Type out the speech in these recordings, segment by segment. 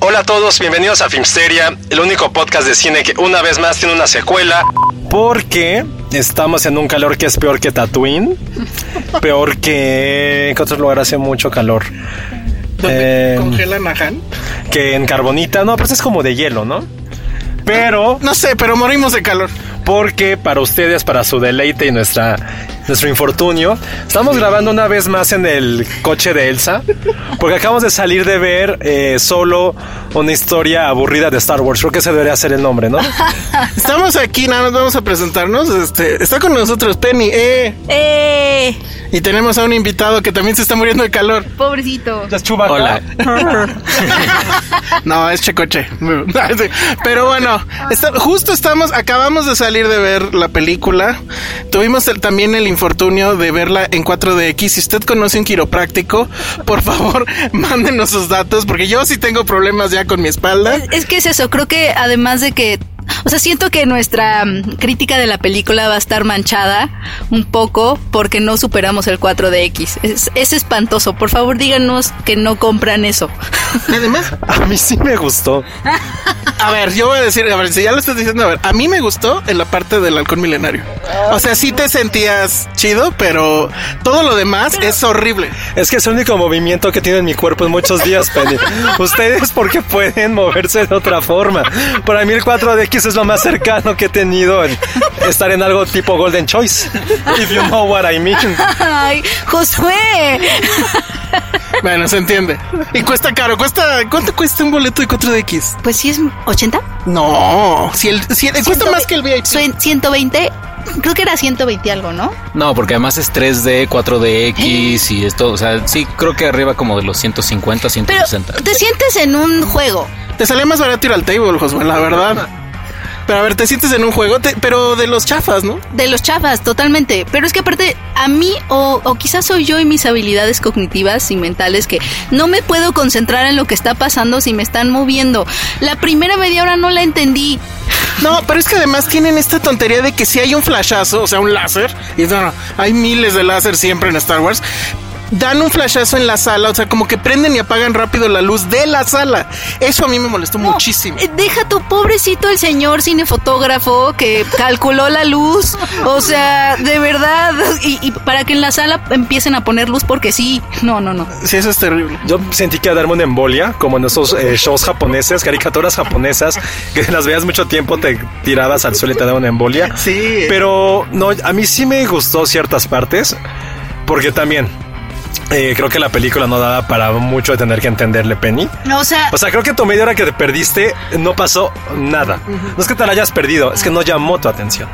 Hola a todos, bienvenidos a Filmsteria, el único podcast de cine que una vez más tiene una secuela. Porque estamos en un calor que es peor que Tatooine, peor que... ¿Qué otros lugares hace mucho calor? ¿Dónde Eh, congelan a Han? que en Carbonita, no, pues es como de hielo, ¿no? Pero No sé, pero morimos de calor. porque para ustedes, para su deleite y nuestra, nuestro infortunio, estamos grabando una vez más en el coche de Elsa, porque acabamos de salir de ver eh, solo una historia aburrida de Star Wars. Creo que ese debería ser el nombre, ¿no? Estamos aquí, nada más vamos a presentarnos. Este, está con nosotros Penny, eh, ¡Eh! y tenemos a un invitado que también se está muriendo de calor. Pobrecito. Hola. No, es Checoche. Pero bueno, está- justo estamos, acabamos de salir de ver la película. Tuvimos el- también el infortunio de verla en 4DX. Si usted conoce un quiropráctico, por favor, mándenos sus datos, porque yo sí tengo problemas ya con mi espalda. Es, es que es eso, creo que además de que, o sea, siento que nuestra mm, crítica de la película va a estar manchada un poco porque no superamos el 4DX. Es, es espantoso. Por favor, díganos que no compran eso. Además, A mí sí me gustó. A ver, yo voy a decir, a ver, si ya lo estás diciendo, a ver, a mí me gustó en la parte del halcón milenario. O sea, sí te sentías chido, pero todo lo demás es horrible. Es que es el único movimiento que tiene en mi cuerpo en muchos días, Penny. Ustedes porque pueden moverse de otra forma. Para mí el 4DX es lo más cercano que he tenido en estar en algo tipo Golden Choice. If you know what I mean. ¡Ay, Josué! Bueno, se entiende. Y cuesta caro, cuesta, ¿cuánto cuesta un boleto de 4DX? Pues sí es 80. No, si el, si el- cuesta más que el VIP. Cien- 120. Creo que era 120 algo, ¿no? No, porque además es 3D, 4DX y esto, o sea, sí, creo que arriba como de los 150, Pero 160. te sientes en un juego. Te sale más barato ir al table, Josué, la verdad. Pero a ver, te sientes en un juego, te- pero de los chafas, ¿no? De los chafas, totalmente. Pero es que aparte, a mí, o, o quizás soy yo y mis habilidades cognitivas y mentales, que no me puedo concentrar en lo que está pasando si me están moviendo. La primera media hora no la entendí. No, pero es que además tienen esta tontería de que si hay un flashazo, o sea, un láser, y no, no, hay miles de láser siempre en Star Wars, dan un flashazo en la sala, o sea, como que prenden y apagan rápido la luz de la sala. Eso a mí me molestó No, muchísimo. eh, Deja tu pobrecito el señor cinefotógrafo que calculó la luz. O sea, de verdad. Y, y para que en la sala empiecen a poner luz porque sí. No, no, no. Sí, eso es terrible. Yo sentí que iba a darme una embolia, como en esos eh, shows japoneses, caricaturas japonesas, que las veías mucho tiempo, te tirabas al suelo y te daba una embolia. Sí. Pero no, a mí sí me gustó ciertas partes, porque también eh, creo que la película no daba para mucho de tener que entenderle Penny. O sea, O sea, creo que tu media hora que te perdiste no pasó nada. No es que te la hayas perdido, es que no llamó tu atención.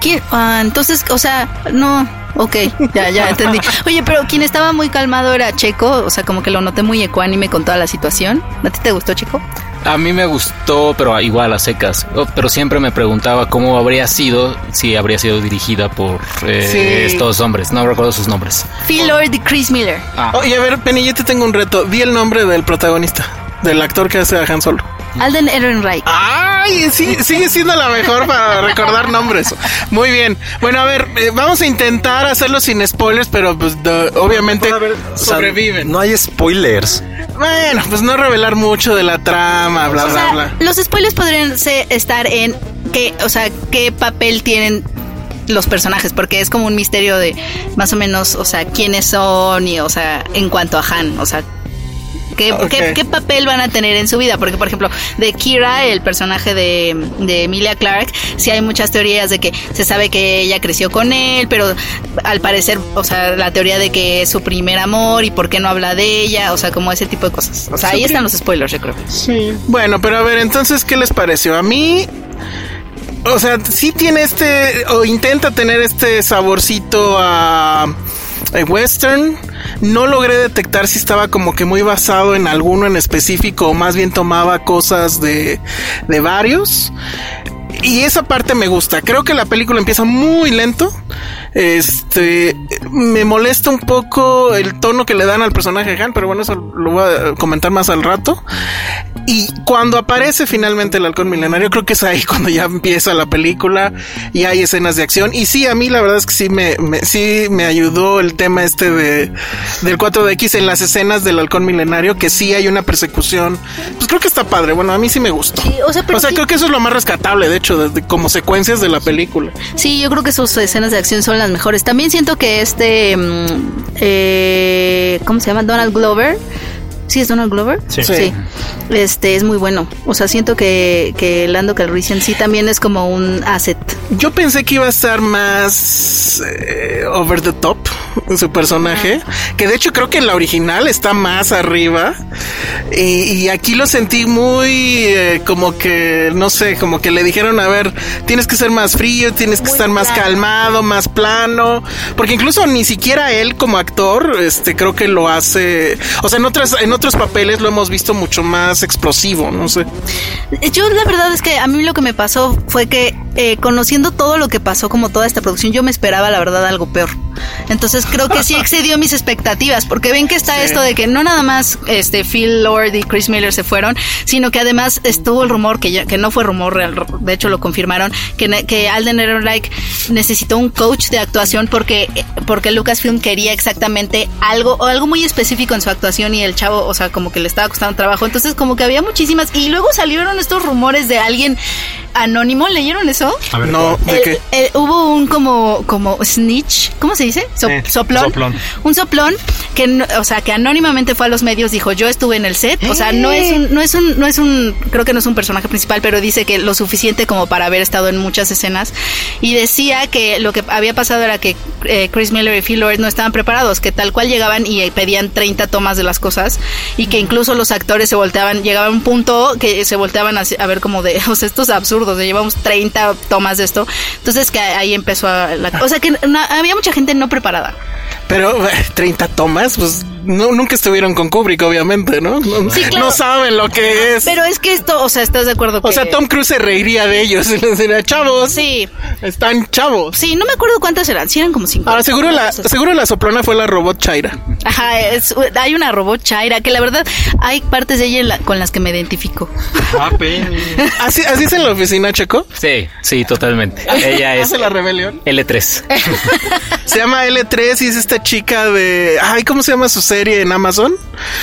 ¿quién? Ah, entonces, o sea, no. Ok, ya, ya entendí. Oye, pero quien estaba muy calmado era Checo, o sea, como que lo noté muy ecuánime con toda la situación. ¿A ti te gustó, Checo? A mí me gustó, pero igual a secas. Oh, Pero siempre me preguntaba cómo habría sido si habría sido dirigida por eh, Sí. estos hombres. No recuerdo sus nombres. Phil Lord y Chris Miller. Ah, Oye, a ver, Penny, yo te tengo un reto. Di el nombre del protagonista, del actor que hace a Han Solo. Alden Ehrenreich. Ay, sí, sigue siendo la mejor para recordar nombres. Muy bien. Bueno, a ver, eh, vamos a intentar hacerlo sin spoilers, pero pues de- obviamente O sea, sobreviven. no hay spoilers. Bueno, pues no revelar mucho de la trama, bla, O bla, sea, bla. los spoilers podrían ser- estar en qué, o sea, qué papel tienen los personajes, porque es como un misterio de más o menos, o sea, quiénes son y, o sea, en cuanto a Han, o sea, ¿Qué, Ok. qué- qué papel van a tener en su vida? Porque, por ejemplo, de Kira, el personaje de, de Emilia Clark, sí hay muchas teorías de que se sabe que ella creció con él, pero al parecer, o sea, la teoría de que es su primer amor y por qué no habla de ella, o sea, como ese tipo de cosas. O sea, ahí están los spoilers, yo creo. Sí. Bueno, pero a ver, entonces, ¿qué les pareció? A mí, o sea, sí tiene este, o intenta tener este saborcito a, a western. No logré detectar si estaba como que muy basado en alguno en específico o más bien tomaba cosas de, de varios. Y esa parte me gusta. Creo que la película empieza muy lento. Este me molesta un poco el tono que le dan al personaje de Han, pero bueno, eso lo voy a comentar más al rato. Y cuando aparece finalmente el halcón milenario, creo que es ahí cuando ya empieza la película y hay escenas de acción. Y sí, a mí la verdad es que sí me, me- sí me ayudó el tema este de del 4DX en las escenas del halcón milenario, que sí hay una persecución. Pues creo que está padre. Bueno, a mí sí me gustó. Sí, o sea, pero sí- creo que eso es lo más rescatable, de de- como secuencias de la película. Sí, yo creo que sus escenas de acción son las mejores. También siento que este, mm, eh, ¿cómo se llama? Donald Glover. Sí, es Donald Glover. Sí. Sí. Este es muy bueno. O sea, siento que, que Lando Calrissian sí también es como un asset. Yo pensé que iba a estar más eh, over the top en su personaje, que de hecho creo que en la original está más arriba y, y aquí lo sentí muy eh, como que no sé, como que le dijeron a ver, tienes que ser más frío, tienes que Muy estar más plano. calmado, más plano, porque incluso ni siquiera él como actor, este creo que lo hace, o sea, en otras en otros papeles lo hemos visto mucho más explosivo, no sé. Yo la verdad es que a mí lo que me pasó fue que eh, conociendo todo lo que pasó como toda esta producción, yo me esperaba la verdad algo peor. Entonces creo que sí excedió mis expectativas, porque ven que está esto de que no nada más este Phil Lord y Chris Miller se fueron, sino que además estuvo el rumor que ya, que no fue rumor real, de hecho lo confirmaron que que Alden Ehrenreich necesitó un coach de actuación porque porque Lucasfilm quería exactamente algo o algo muy específico en su actuación y el chavo, o sea, como que le estaba costando trabajo. Entonces como que había muchísimas y luego salieron estos rumores de alguien anónimo, ¿leyeron eso? No, ¿de El- qué? el- hubo un como como snitch, ¿cómo se dice? So- Sí, soplón. soplón. Un soplón que o sea, que anónimamente fue a los medios dijo, "Yo estuve en el set." O sea, no es un no es un no es un creo que no es un personaje principal, pero dice que lo suficiente como para haber estado en muchas escenas y decía que lo que había pasado era que eh, Chris Miller y Phil Lord no estaban preparados, que tal cual llegaban y eh, pedían 30 tomas de las cosas y que incluso los actores se volteaban, llegaba a un punto que se volteaban a, a ver como de, o sea, esto es absurdo, llevamos 30 tomas de esto. Entonces que ahí empezó la, o sea que había mucha gente no preparada. Pero eh, 30 tomas, pues no, nunca estuvieron con Kubrick, obviamente, ¿no? No, Sí, claro. no saben lo que es. Pero es que esto, o sea, ¿estás de acuerdo? o que- sea, Tom Cruise se reiría de ellos y les diría, chavos, Sí, están chavos. sí, no me acuerdo cuántas eran, sí eran como cinco. Ahora, seguro la, seguro la soplona fue la robot Chaira. Ajá, es- hay una robot Chaira que la verdad hay partes de ella en la- con las que me identifico. Ah, Penny. ¿Así, así es en la oficina, Checo? Sí, sí, totalmente. Ella es ¿Hace la rebelión? L3. Se llama L3 y es esta chica de... Ay, ¿cómo se llama su serie en Amazon?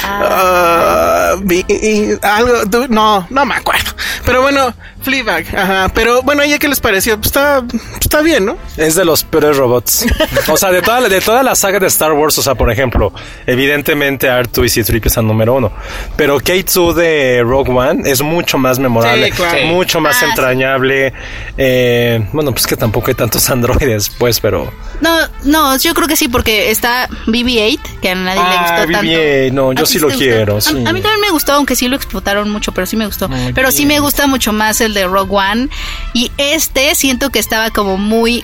Ah, vi- y- algo... du- No, no me acuerdo. Pero bueno, Fleabag. Ajá. Pero bueno, ¿ella qué les pareció? Pues está, está bien, ¿no? Es de los peores robots. O sea, de toda, la- de toda la saga de Star Wars, o sea, por ejemplo, evidentemente R2 y C-3PO están número uno. Pero K2 de Rogue One es mucho más memorable, Sí, claro. mucho más Ah, sí. entrañable. Eh, bueno, pues que tampoco hay tantos androides, pues, pero... No, no, yo creo que sí, porque está BB-8, que a nadie le Ah, gustó tanto. BB-8, no, yo ¿A ti sí lo gustó? quiero, A- sí. A, mí también me gustó, aunque sí lo explotaron mucho, pero sí me gustó. pero sí me gusta mucho más el de Rogue One. Y este siento que estaba como muy...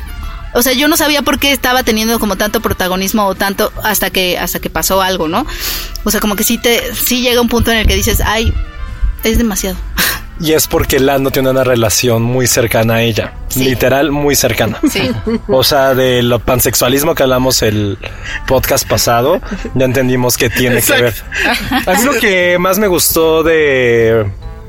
O sea, yo no sabía por qué estaba teniendo como tanto protagonismo o tanto hasta que hasta que pasó algo, ¿no? O sea, como que sí te sí llega un punto en el que dices, "Ay, es demasiado." Y es porque Lando tiene una relación muy cercana a ella. Sí. Literal, muy cercana. Sí. O sea, de lo pansexualismo que hablamos el podcast pasado, ya entendimos que tiene que ver. A mí lo que más me gustó de.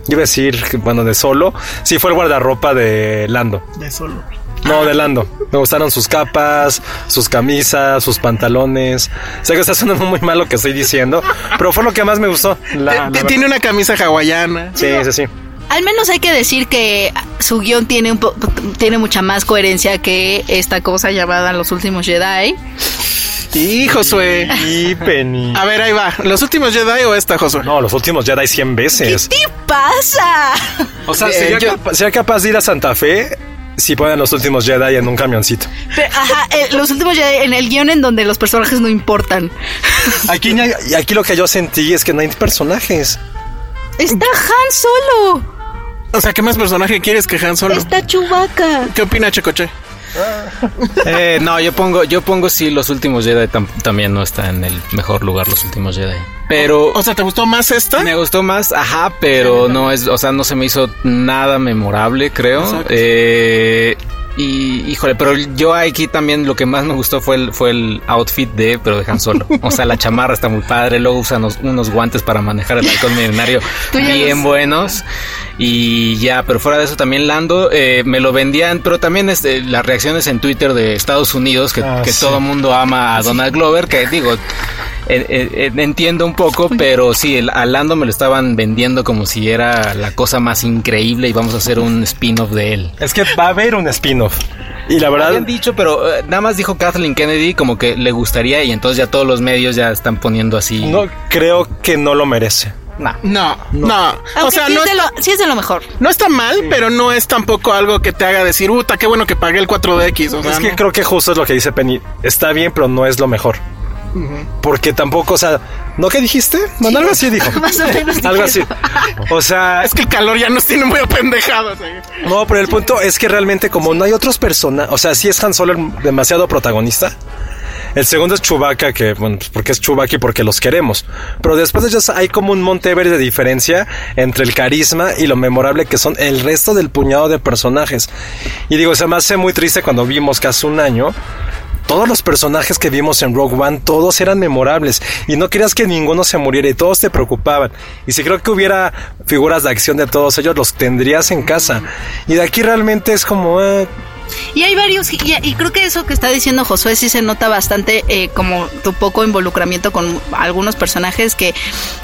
Iba a decir, que, bueno, de solo, sí fue el guardarropa de Lando. De solo. No, de Lando. Me gustaron sus capas, sus camisas, sus pantalones. Sé que está sonando muy mal lo que estoy diciendo, pero fue lo que más me gustó. La- la T- verdad. Tiene una camisa hawaiana. Sí, sí, sí. Al menos hay que decir que su guion tiene, un po- tiene mucha más coherencia que esta cosa llamada Los Últimos Jedi. Y Josué. Y Penny. A ver, ahí va. ¿Los últimos Jedi o esta, Josué? No, los últimos Jedi 100 ¿Qué veces. te pasa? O sea, Eh, sería, yo- capa- sería capaz de ir a Santa Fe si ponen los últimos Jedi en un camioncito. Pero, ajá, eh, Los Últimos Jedi en el guion en donde los personajes no importan. Aquí, aquí lo que yo sentí es que no hay personajes. Está Han Solo. O sea, ¿qué más personaje quieres que Han Solo? Está Chewbacca. ¿Qué opina Checoche? Eh, no, yo pongo, yo pongo si los últimos Jedi tam- también no está en el mejor lugar los últimos Jedi. Pero O sea, ¿te gustó más esta? me gustó más, ajá, pero no es, o sea, no se me hizo nada memorable, creo. Eh, y híjole, pero yo aquí también lo que más me gustó fue el, fue el outfit de, pero de Han Solo. O sea, la chamarra está muy padre, luego usan unos, unos guantes para manejar el halcón milenario bien buenos. Y ya, pero fuera de eso también Lando eh, me lo vendían, pero también este, las reacciones en Twitter de Estados Unidos, que, Ah, que sí. todo el mundo ama a Donald Glover, que digo, eh, eh, eh, entiendo un poco, pero sí, el, a Lando me lo estaban vendiendo como si era la cosa más increíble y vamos a hacer un spin-off de él. Es que va a haber un spin-off. Y la verdad, Habían dicho, pero eh, nada más dijo Kathleen Kennedy como que le gustaría y entonces ya todos los medios ya están poniendo así. no creo que no lo merece. Nah. No, no. O Aunque sea, sí, no, es de lo, sí es de lo mejor. no está mal, pero no es tampoco algo que te haga decir, puta, qué bueno que pagué el 4DX. O sea, es que no. creo que justo es lo que dice Penny. Está bien, pero no es lo mejor. Porque tampoco, o sea, ¿no qué dijiste? Bueno, algo así dijo. Más o menos dije algo así. O sea, Es que el calor ya nos tiene muy apendejados. eh. no, pero el punto es que realmente como no hay otros personajes, o sea, sí es Han Solo el demasiado protagonista. El segundo es Chewbacca, que, bueno, pues porque es Chewbacca y porque los queremos. Pero después de ellos hay como un monte verde de diferencia entre el carisma y lo memorable que son el resto del puñado de personajes. Y digo, se me hace muy triste cuando vimos que hace un año todos los personajes que vimos en Rogue One, todos eran memorables y no querías que ninguno se muriera y todos te preocupaban. Y si creo que hubiera figuras de acción de todos ellos, los tendrías en casa. Y de aquí realmente es como... eh, Y hay varios, y, y creo que eso que está diciendo Josué sí se nota bastante eh, como tu poco involucramiento con algunos personajes, que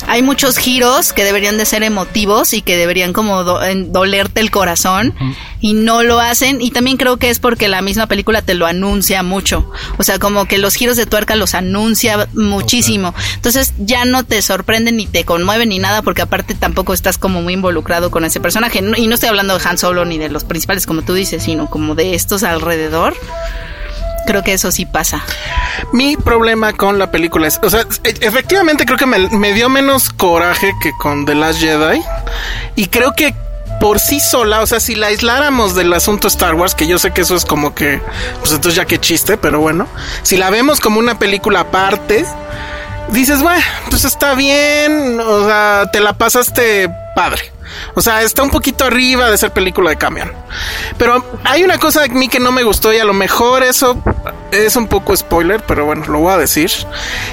hay muchos giros que deberían de ser emotivos y que deberían como do- en- dolerte el corazón y no lo hacen. Y también creo que es porque la misma película te lo anuncia mucho. O sea, como que los giros de tuerca los anuncia muchísimo. Entonces ya no te sorprenden ni te conmueven ni nada porque aparte tampoco estás como muy involucrado con ese personaje. No- Y no estoy hablando de Han Solo ni de los principales como tú dices, sino como de estos alrededor. Creo que eso sí pasa. Mi problema con la película es, o sea, e- efectivamente creo que me, me dio menos coraje que con The Last Jedi. Y creo que por sí sola, o sea, si la aisláramos del asunto Star Wars, que yo sé que eso es como que, pues entonces ya que chiste, pero bueno, si la vemos como una película aparte, dices, bueno, pues está bien, o sea, te la pasaste padre. O sea, está un poquito arriba de ser película de camión. Pero hay una cosa de mí que no me gustó y a lo mejor eso es un poco spoiler, pero bueno, lo voy a decir.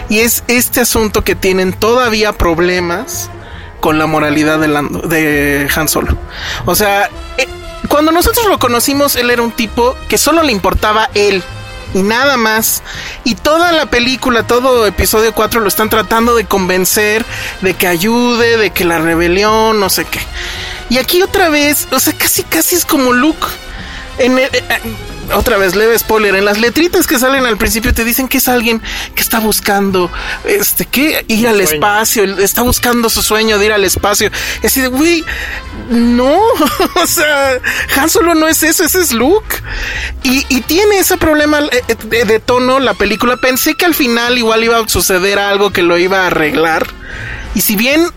Y es este asunto que tienen todavía problemas con la moralidad de, Han Solo. O sea, eh, cuando nosotros lo conocimos, él era un tipo que solo le importaba él y nada más. Y toda la película, todo episodio 4 lo están tratando de convencer de que ayude, de que la rebelión, no sé qué. Y aquí otra vez, o sea, casi casi es como Luke. En el- eh, otra vez, leve spoiler, en las letritas que salen al principio te dicen que es alguien que está buscando, este, que ir al espacio, está buscando su sueño de ir al espacio. Y así de, güey, no, o sea, Han Solo no es eso, ese es Luke. Y, y tiene ese problema eh, eh, de, de tono la película. Pensé que al final igual iba a suceder algo que lo iba a arreglar. Y si bien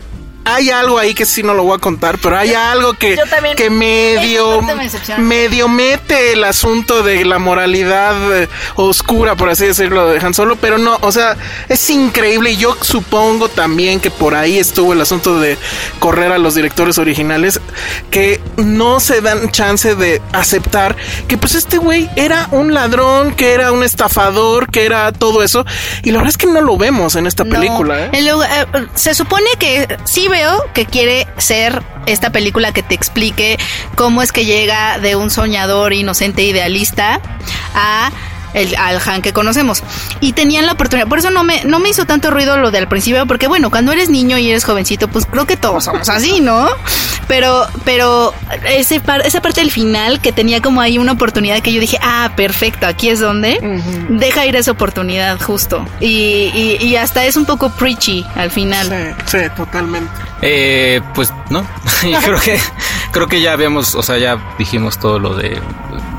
hay algo ahí que sí no lo voy a contar, pero hay algo que, que medio, me medio mete el asunto de la moralidad eh, oscura, por así decirlo, de Han Solo, pero no, o sea, es increíble. y Yo supongo también que por ahí estuvo el asunto de correr a los directores originales, que no se dan chance de aceptar que pues este güey era un ladrón, que era un estafador, que era todo eso, y la verdad es que no lo vemos en esta No. película. ¿eh? Lugar- eh, se supone que sí veo que quiere ser esta película que te explique cómo es que llega de un soñador inocente idealista a el, al Han que conocemos. Y tenían la oportunidad, por eso no me, no me hizo tanto ruido lo del principio, porque bueno, cuando eres niño y eres jovencito, pues creo que todos somos así, ¿no? Pero, pero ese esa parte del final que tenía como ahí una oportunidad que yo dije, ah, perfecto, aquí es donde, deja ir esa oportunidad justo. Y, y, hasta es un poco preachy al final. Sí, sí, totalmente. Eh, pues no, creo que creo que ya habíamos, o sea, ya dijimos todo lo de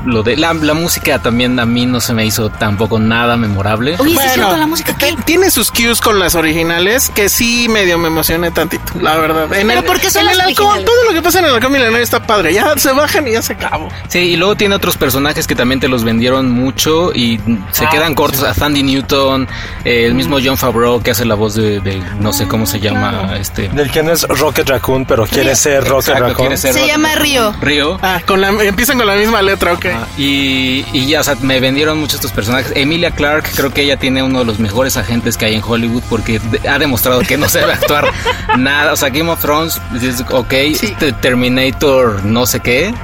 lo de la, música también a mí no se me hizo tampoco nada memorable. Oye, bueno, la música tiene sus cues con las originales que sí medio me emocioné tantito, la verdad. En el, porque son en el todo lo que pasa en el halcón milenario está padre. Ya se bajan y ya se acabó. Sí, y luego tiene otros personajes que también te los vendieron mucho y se ah, quedan cortos. A Sandy Newton, eh, el mismo John Favreau que hace la voz de, no sé cómo se llama este. Del que no es Rocket Raccoon, pero quiere ser Rocket Raccoon. se llama Río. Río. Ah, con la, empiezan con la misma letra, ok. Y, y ya, o sea, me vendieron muchos estos personajes. Emilia Clark, creo que ella tiene uno de los mejores agentes que hay en Hollywood porque ha demostrado que no sabe actuar nada. O sea, Game of Thrones, ok, Terminator, no sé qué.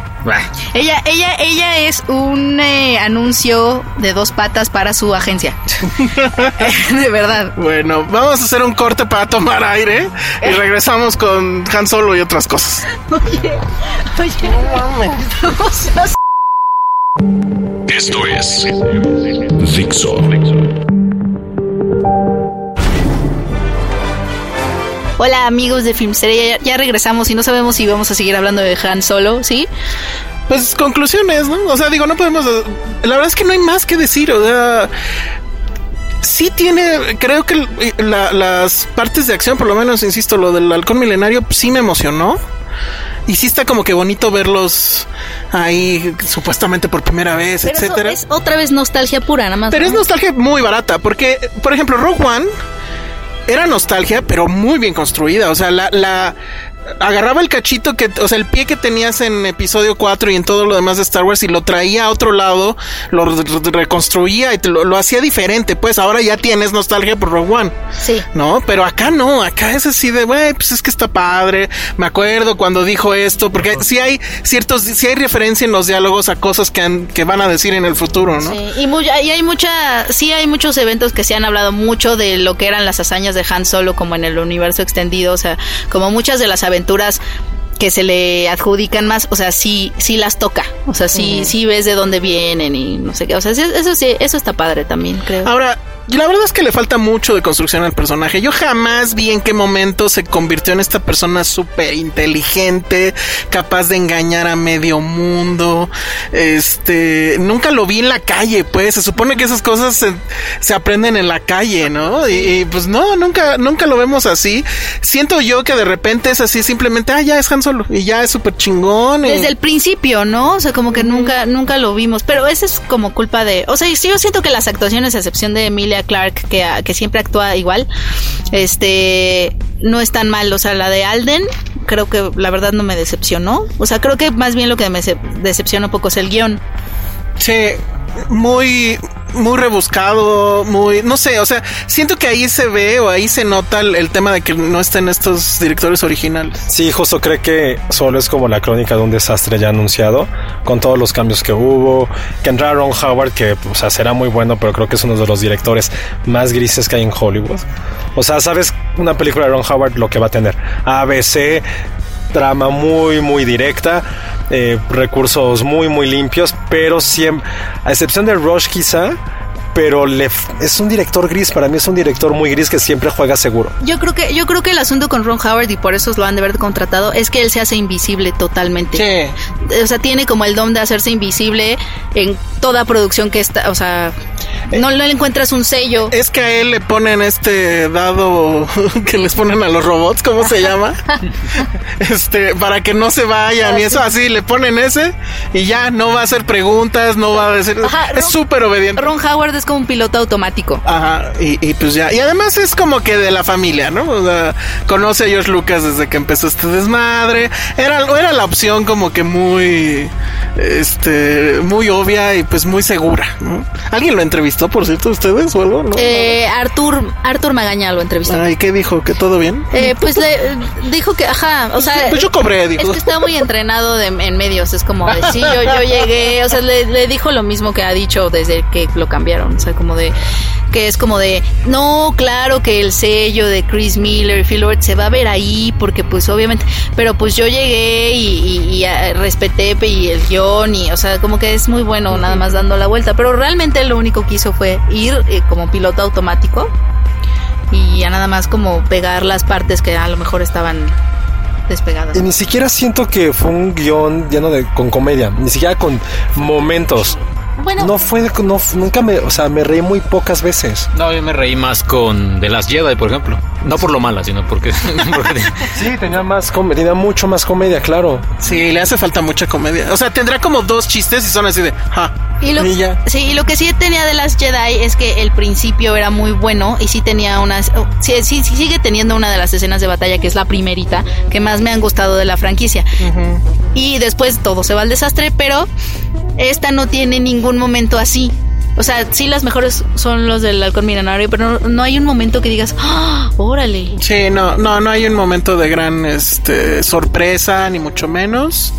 Ella, ella, ella es un eh, anuncio de dos patas para su agencia. de verdad. Bueno, vamos a hacer un corte para tomar aire y regresamos con Han Solo y otras cosas. Oye, oye, Esto es Dixo. Hola amigos de Filmsteria, ya, regresamos y no sabemos si vamos a seguir hablando de Han Solo, ¿sí? Pues conclusiones, ¿no? O sea, digo, no podemos... La verdad es que no hay más que decir, o sea... Sí tiene, creo que las partes de acción, por lo menos, insisto, lo del halcón milenario, sí me emocionó. Y sí está como que bonito verlos ahí supuestamente por primera vez, etcétera. es otra vez nostalgia pura, nada más. Pero es nostalgia muy barata, porque, por ejemplo, Rogue One era nostalgia, pero muy bien construida. O sea, la, la, agarraba el cachito que, o sea, el pie que tenías en episodio 4 y en todo lo demás de Star Wars y lo traía a otro lado, lo reconstruía y lo, hacía diferente. Pues ahora ya tienes nostalgia por Rogue One. Sí. ¿No? Pero acá no, acá es así de, güey, pues es que está padre. Me acuerdo cuando dijo esto, porque sí hay ciertos, sí hay referencia en los diálogos a cosas que, que van a decir en el futuro, ¿no? Sí, y, y hay mucha, sí hay muchos eventos que se han hablado mucho de lo que eran las hazañas de Han Solo como en el universo extendido, o sea, como muchas de las aventuras aventuras que se le adjudican más, o sea, sí, sí las toca, o sea, sí, sí ves de dónde vienen y no sé qué, o sea, eso sí, eso está padre también, creo. Ahora, la verdad es que le falta mucho de construcción al personaje. Yo jamás vi en qué momento se convirtió en esta persona súper inteligente, capaz de engañar a medio mundo. Este, nunca lo vi en la calle, pues. Se supone que esas cosas se, aprenden en la calle, ¿no? Y, pues no, nunca, nunca lo vemos así. Siento yo que de repente es así, simplemente, ah, ya es Han Solo y ya es súper chingón. Desde el principio, ¿no? O sea, como que nunca, nunca lo vimos. Pero eso es como culpa de, o sea, yo siento que las actuaciones, a excepción de Emilia Clark, que, que siempre actúa igual, este, no es tan mal. O sea, la de Alden, creo que la verdad no me decepcionó. O sea, creo que más bien lo que me decepciona un poco es el guion. Sí, muy muy rebuscado, muy, no sé, o sea, siento que ahí se ve o ahí se nota el, tema de que no estén estos directores originales. Sí, justo cree que solo es como la crónica de un desastre ya anunciado, con todos los cambios que hubo, que entra Ron Howard, que o sea, será muy bueno, pero creo que es uno de los directores más grises que hay en Hollywood. O sea, sabes una película de Ron Howard lo que va a tener. ABC, trama muy, muy directa, eh, recursos muy, muy limpios, pero siempre, a excepción de Rush quizá, pero le, es un director gris, para mí es un director muy gris que siempre juega seguro. Yo creo que yo creo que el asunto con Ron Howard y por eso lo han de haber contratado es que él se hace invisible totalmente. O sea, tiene como el don de hacerse invisible en toda producción que está, o sea, no, le encuentras un sello. Es que a él le ponen este dado que les ponen a los robots, ¿cómo se llama? este, para que no se vayan y eso así, le ponen ese y ya no va a hacer preguntas, no va a decir... es súper obediente. Ron Howard es como un piloto automático. Ajá, y, y pues ya. Y además es como que de la familia, ¿no? O sea, conoce a George Lucas desde que empezó este desmadre. Era, era la opción como que muy, este, muy obvia y pues muy segura, ¿no? ¿Alguien lo entrevistó, por cierto, ustedes o algo? ¿No? Eh, Artur, Artur Magaña lo entrevistó. Ay, ¿qué dijo? ¿Que todo bien? Eh, pues le dijo que, ajá, o sea... Pues yo cobré, dijo. Es que está muy entrenado de- en medios, es como de, sí, yo, yo llegué, o sea, le, le dijo lo mismo que ha dicho desde que lo cambiaron, o sea, como de, que es como de, no, claro que el sello de Chris Miller y Phil Lord se va a ver ahí, porque pues obviamente, pero pues yo llegué y, y- y, ah, respeté y el guion y, o sea, como que es muy bueno nada más dando la vuelta, pero realmente lo único que hizo fue ir eh, como piloto automático y ya nada más como pegar las partes que a lo mejor estaban despegadas. Y ni siquiera siento que fue un guion lleno de con comedia, ni siquiera con momentos. Bueno, No fue, de- no, nunca me, o sea, me reí muy pocas veces. No, yo me reí más con The Last Jedi, por ejemplo. No por lo mala, sino porque... porque- Sí, tenía más, tenía mucho más comedia, claro. Sí, le hace falta mucha comedia. O sea, tendrá como dos chistes y son así de, ja. Y lo, Y sí, y lo que sí tenía de las Jedi es que el principio era muy bueno y sí tenía unas. oh, sí, sí, sí sigue teniendo una de las escenas de batalla que es la primerita que más me han gustado de la franquicia. Y después todo se va al desastre, pero esta no tiene ningún momento así. O sea, sí las mejores son los del halcón milenario, pero no, hay un momento que digas, ¡Ah! órale. Sí, no, no, no hay un momento de gran este, sorpresa, ni mucho menos.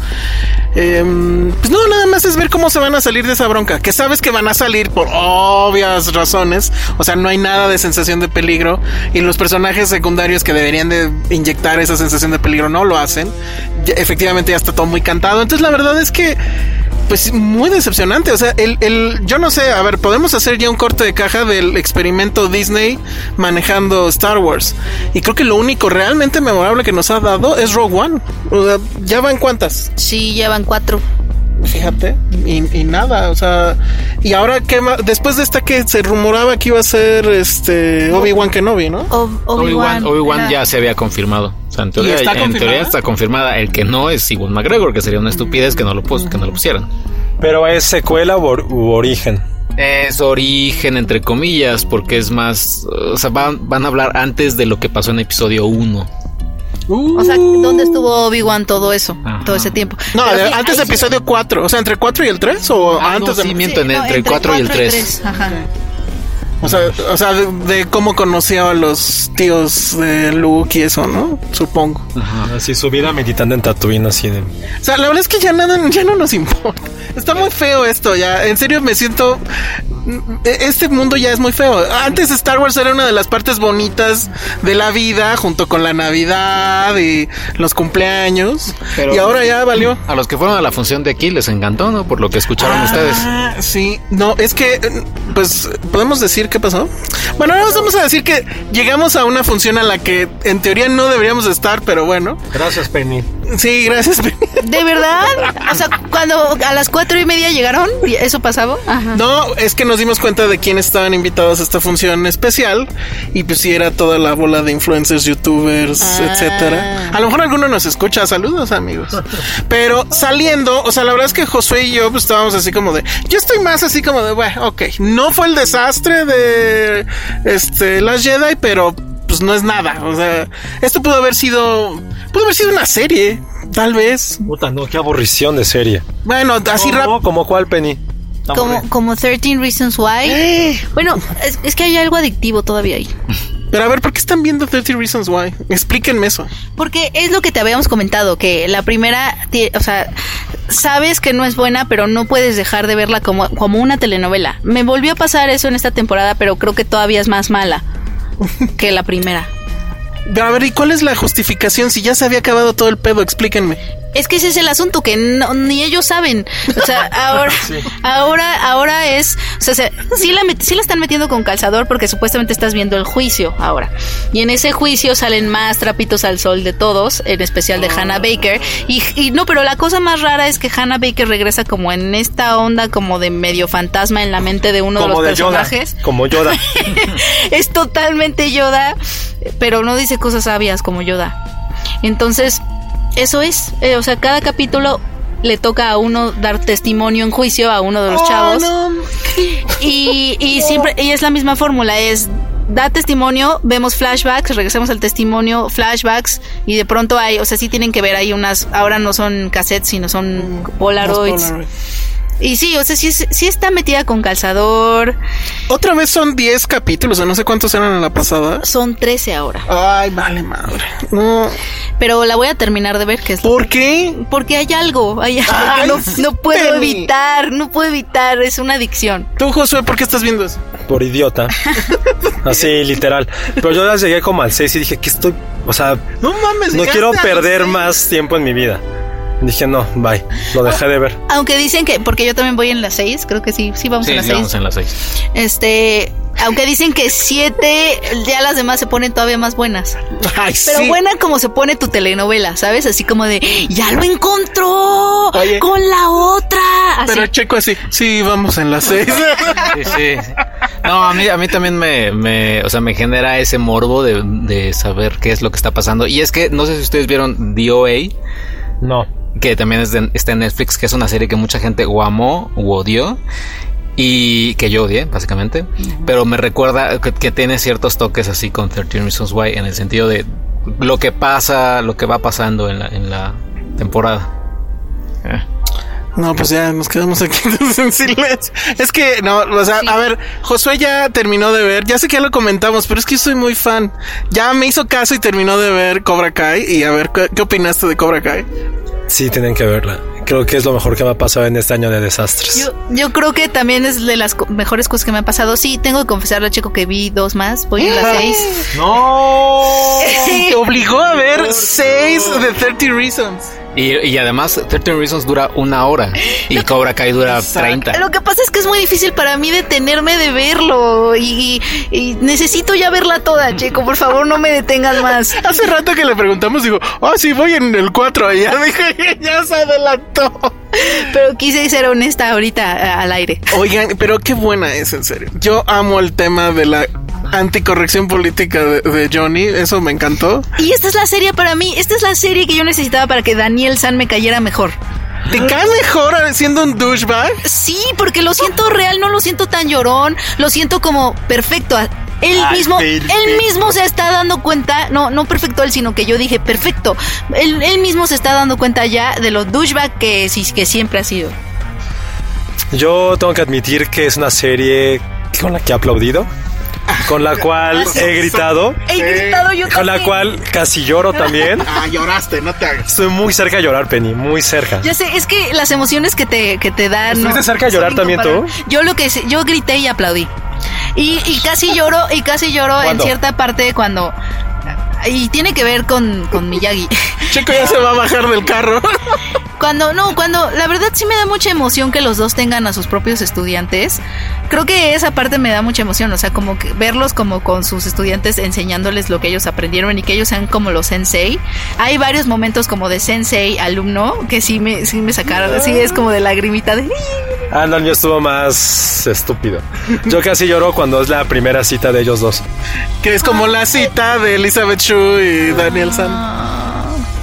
Em, pues no, nada más es ver cómo se van a salir de esa bronca. Que sabes que van a salir por obvias razones. O sea, no hay nada de sensación de peligro. Y los personajes secundarios que deberían de inyectar esa sensación de peligro no lo hacen. Efectivamente ya está todo muy cantado. Entonces la verdad es que pues muy decepcionante. O sea, el, el, yo no sé, a ver, podemos hacer ya un corte de caja del experimento Disney manejando Star Wars. Y creo que lo único realmente memorable que nos ha dado es Rogue One. O sea, ya van cuántas, Sí, llevan cuatro. fíjate. Y, y nada, o sea, y ahora que después de esta que se rumoraba que iba a ser este Obi-Wan Kenobi, ¿no? O- Obi-Wan Obi-Wan. Obi-Wan era- ya se había confirmado. O sea, en teoría, está en confirmada? teoría está confirmada. El que no es Iwan McGregor, que sería una estupidez que no lo, pus- que no lo pusieran. Pero es secuela u, or- u origen. Es origen, entre comillas, porque es más. O sea, van, van a hablar antes de lo que pasó en episodio 1. O sea, ¿dónde estuvo Obi-Wan todo eso? Ajá. Todo ese tiempo. No, Pero sí, antes de sí- episodio 4, o sea, entre 4 y el 3 o Ah, antes no, de sí, miento, en- no, entre el 4 y el 3. Ajá. O sea, o sea de, de cómo conoció a los tíos de Luke y eso, ¿no? Supongo. Así su vida meditando en Tatooine, así de... O sea, la verdad es que ya nada, ya no nos importa. Está muy feo esto, ya. En serio me siento. Este mundo ya es muy feo. Antes Star Wars era una de las partes bonitas de la vida, junto con la Navidad y los cumpleaños. Pero- y ahora ya valió. A los que fueron a la función de aquí les encantó, ¿no? Por lo que escucharon ustedes. Ah, sí, no, es que, eh, pues, ¿podemos decir qué pasó? Bueno, ahora vamos a decir que llegamos a una función a la que en teoría no deberíamos estar, pero bueno. Gracias, Penny. Sí, gracias. ¿De verdad? O sea, cuando a las cuatro y media llegaron, ¿y ¿eso pasaba? Ajá. No, es que nos dimos cuenta de quiénes estaban invitados a esta función especial y pues sí era toda la bola de influencers, youtubers, Ah. etcétera. A lo mejor alguno nos escucha, saludos amigos. Pero saliendo, o sea, la verdad es que Josué y yo pues estábamos así como de, yo estoy más así como de, bueno, ok, no fue el desastre de este las Jedi, pero pues no es nada, o sea, esto pudo haber sido, pudo haber sido una serie, tal vez. Puta, no, qué aburrición de serie. Bueno, así ¿Cómo? rápido. ¿Como cuál, Penny? Como, como 13 Reasons Why. Bueno, es, es que hay algo adictivo todavía ahí. Pero a ver, ¿por qué están viendo 30 Reasons Why? Explíquenme eso. Porque es lo que te habíamos comentado, que la primera, o sea, sabes que no es buena, pero no puedes dejar de verla como, como una telenovela. Me volvió a pasar eso en esta temporada, pero creo que todavía es más mala que la primera. Pero a ver, ¿y cuál es la justificación? Si ya se había acabado todo el pedo, explíquenme. Es que ese es el asunto, que no- ni ellos saben. O sea, ahora, ahora, ahora es, o sea, se- sí, la, met- sí la están metiendo con calzador porque supuestamente estás viendo el juicio ahora. Y en ese juicio salen más trapitos al sol de todos, en especial de Hannah Baker. Y, y no, pero la cosa más rara es que Hannah Baker regresa como en esta onda como de medio fantasma en la mente de uno de los Yoda. personajes. Como Yoda. es totalmente Yoda, pero no dice cosas sabias como Yoda. Entonces, eso es. Eh, o sea, cada capítulo le toca a uno dar testimonio en juicio a uno de los Oh, chavos. no, Y, y siempre, y es la misma fórmula, es da testimonio, vemos flashbacks, regresamos al testimonio, flashbacks, y de pronto hay, o sea, sí tienen que ver ahí unas, ahora no son cassettes, sino son polaroids. Polaroid. Y sí, o sea, sí, es- sí está metida con calzador. Otra vez son 10 capítulos, o no sé cuántos eran en la pasada. Son 13 ahora. Ay, vale madre. No. Pero la voy a terminar de ver, que es ¿Por qué? Porque hay algo, hay algo Ay, que no, no puedo Penny. evitar, no puedo evitar, es una adicción. Tú, Josué, ¿por qué estás viendo eso? Por idiota. Así, literal. Pero yo ya llegué como al 6 y dije que estoy. O sea, No mames. no quiero perder más tiempo en mi vida. Dije, no, bye. Lo dejé de ver. Aunque dicen que, porque yo también voy en las 6, creo que sí, sí vamos Sí, en las sí, 6. vamos en las seis. Este, aunque dicen que 7, ya las demás se ponen todavía más buenas. Ay, Pero sí. buena como se pone tu telenovela, ¿sabes? Así como de, ya lo encontró Oye. con la otra. Así. Pero checo así. Sí, vamos en las seis. Sí, sí. No, a mí, a mí también me, me, o sea, me genera ese morbo de, de saber qué es lo que está pasando. Y es que no sé si ustedes vieron DOA, No. Que también es de- está en Netflix, que es una serie que mucha gente o amó o odió. Y que yo odié, básicamente. Pero me recuerda que, que tiene ciertos toques así con 13 Reasons Why, en el sentido de lo que pasa, lo que va pasando en la, en la temporada. Eh. No, pues ya nos quedamos aquí en silencio. Es que, no, o sea, a ver, Josué ya terminó de ver, ya sé que ya lo comentamos, pero es que yo soy muy fan. Ya me hizo caso y terminó de ver Cobra Kai. Y a ver, ¿qué, qué opinaste de Cobra Kai? Sí, tienen que verla. Creo que es lo mejor que me ha pasado en este año de desastres. Yo, yo creo que también es de las co- mejores cosas que me han pasado. Sí, tengo que confesarle, chico, que vi dos más. Voy en las 6. ¡No! Te obligó a ver seis de 30 Reasons. Y, y además, 13 Reasons dura una hora y Cobra Kai dura 30. Lo que pasa es que es muy difícil para mí detenerme de verlo y, y- y necesito ya verla toda, chico. Por favor, no me detengas más. Hace rato que le preguntamos, digo, ah, sí, voy en el 4 allá. Dije, ya se adelantó. Pero quise ser honesta ahorita al aire. Oigan, pero qué buena es, en serio. Yo amo el tema de la anticorrección política de, de Johnny. Eso me encantó. Y esta es la serie para mí. Esta es la serie que yo necesitaba para que Daniel San me cayera mejor. ¿Te cae mejor siendo un douchebag? Sí, porque lo siento real, no lo siento tan llorón, lo siento como perfecto. Él Ay, mismo, perfecto. él mismo se está dando cuenta, no, no perfecto él, sino que yo dije perfecto. Él, él mismo se está dando cuenta ya de lo douchebag que, sí- que siempre ha sido. Yo tengo que admitir que es una serie con la que he aplaudido, con la cual he gritado, He gritado yo con la cual casi lloro también. Ah, lloraste, no te hagas. Estoy muy cerca de llorar, Penny, muy cerca. Ya sé, es que las emociones que te, que te dan. ¿Estuviste cerca de llorar también tú? Yo lo que sé- yo grité y aplaudí. Y, y casi lloro, y casi lloro en cierta parte cuando. Y tiene que ver con, con Miyagi. Chico ya se va a bajar del carro. Cuando, no, cuando, la verdad sí me da mucha emoción que los dos tengan a sus propios estudiantes. Creo que esa parte me da mucha emoción, o sea, como que verlos como con sus estudiantes enseñándoles lo que ellos aprendieron y que ellos sean como los sensei. Hay varios momentos como de sensei alumno que sí me, sí me sacaron, así es como de lagrimita de... Ah, no, mío estuvo más estúpido. Yo casi lloro cuando es la primera cita de ellos dos. Que es como la cita de Elizabeth Shue y Daniel San.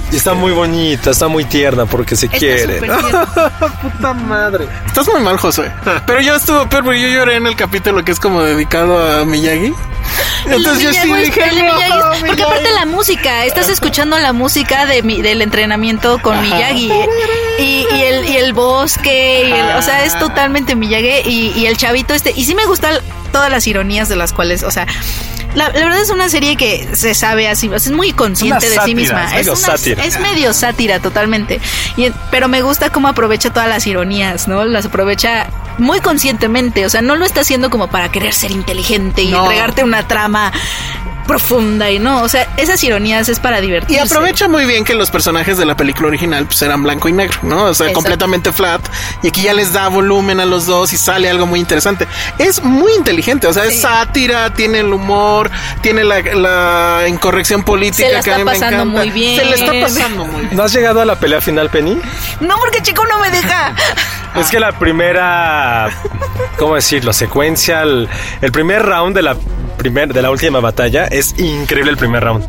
Y está muy bonita, está muy tierna porque se tierno. Puta madre. Estás muy mal, Josué. Pero yo estuvo peor porque yo lloré en el capítulo que es como dedicado a Miyagi. Entonces yo sí dije, no, porque aparte la música, estás escuchando la música de mi- del entrenamiento con Miyagi y, y el, y el bosque, y el- o sea, es totalmente Miyagi y, y el chavito este. Y sí me gustan todas las ironías de las cuales, o sea, la, la verdad es una serie que se sabe así, es muy consciente de sí misma. es medio una- sátira. es medio sátira totalmente. Y, pero me gusta cómo aprovecha todas las ironías, ¿no? Las aprovecha muy conscientemente, o sea, no lo está haciendo como para querer ser inteligente y No. entregarte una trama profunda y no, o sea, esas ironías es para Y divertirse. aprovecha muy bien que los personajes de la película original pues eran blanco y negro, ¿no? O sea, Exacto. completamente flat. Y aquí ya les da volumen a los dos y sale algo muy interesante. Es muy inteligente, o sea, es sátira, tiene el humor, tiene la, la incorrección política Se la que a está mí me pasando encanta. muy bien. Se le está pasando muy bien. ¿No has llegado a la pelea final, Penny? No, porque chico no me deja. Es que la primera, ¿cómo decirlo? Secuencia, el, el primer round de la primer, de la última batalla es increíble el primer round.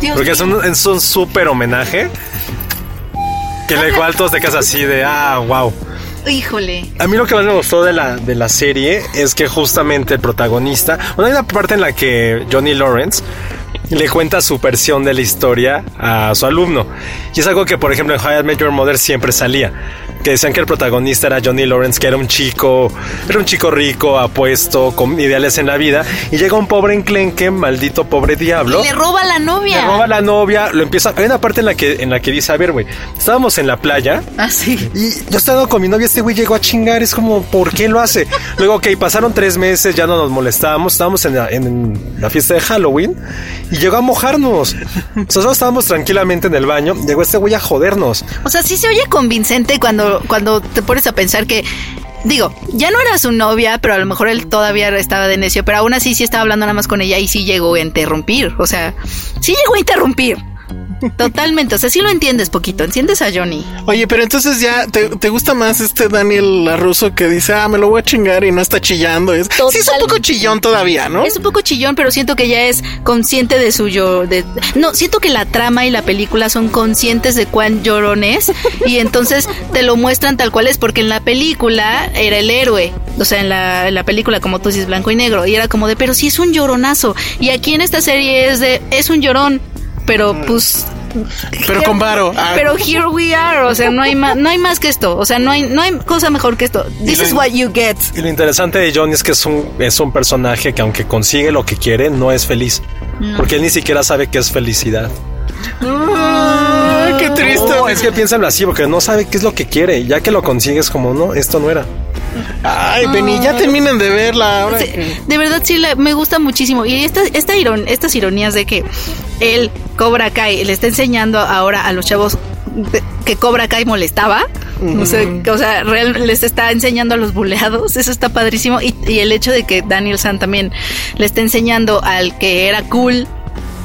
Dios Porque es un, es un súper homenaje. Que en el cual todos te quedas así de, ah, wow. Híjole. A mí lo que más me gustó de la, de la serie es que justamente el protagonista, bueno, hay una parte en la que Johnny Lawrence le cuenta su versión de la historia a su alumno. Y es algo que, por ejemplo, en High Met Your Mother siempre salía. Que decían que el protagonista era Johnny Lawrence, que era un chico, era un chico rico, apuesto, con ideales en la vida. Y llega un pobre enclenque, maldito pobre diablo. Le roba la novia. Le roba la novia, lo empieza. Hay una parte en la que, en la que dice, a ver, güey, estábamos en la playa. Ah, sí. Y yo estaba con mi novia, este güey llegó a chingar, es como, ¿por qué lo hace? Luego, ok, pasaron tres meses, ya no nos molestábamos, estábamos en la, en la fiesta de Halloween y llegó a mojarnos. Nosotros estábamos tranquilamente en el baño, llegó este güey a jodernos. O sea, sí se oye convincente cuando, cuando te pones a pensar que. Digo, ya no era su novia, pero a lo mejor él todavía estaba de necio, pero aún así sí estaba hablando nada más con ella y sí llegó a interrumpir. O sea, sí llegó a interrumpir. Totalmente, o sea, sí lo entiendes poquito, entiendes a Johnny. Oye, pero entonces ya te, te gusta más este Daniel Laruso que dice, ah, me lo voy a chingar y no está chillando. Es, sí, es un poco chillón todavía, ¿no? Es un poco chillón, pero siento que ya es consciente de su yo. De, no, siento que la trama y la película son conscientes de cuán llorón es y entonces te lo muestran tal cual es, porque en la película era el héroe. O sea, en la, en la película, como tú dices, blanco y negro. Y era como de, pero sí es un lloronazo. Y aquí en esta serie es de, es un llorón pero pues pero con varo. Ah. Pero here we are, o sea, no hay más, no hay más que esto, o sea, no hay, no hay cosa mejor que esto. This is what you get. Y lo interesante de Johnny es que es un, es un personaje que aunque consigue lo que quiere, no es feliz. Porque él ni siquiera sabe qué es felicidad. Ay, qué triste. No, es que piénsalo así, porque no sabe qué es lo que quiere. Ya que lo consigues como, no, esto no era. Ay, Benny, ya terminen de verla. Ahora Sí, de verdad sí la- me gusta muchísimo y esta, esta iron- estas ironías de que él Cobra Kai le está enseñando ahora a los chavos que Cobra Kai molestaba, o sea, o sea, real- les está enseñando a los buleados, eso está padrísimo y, y el hecho de que Daniel San también le está enseñando al que era cool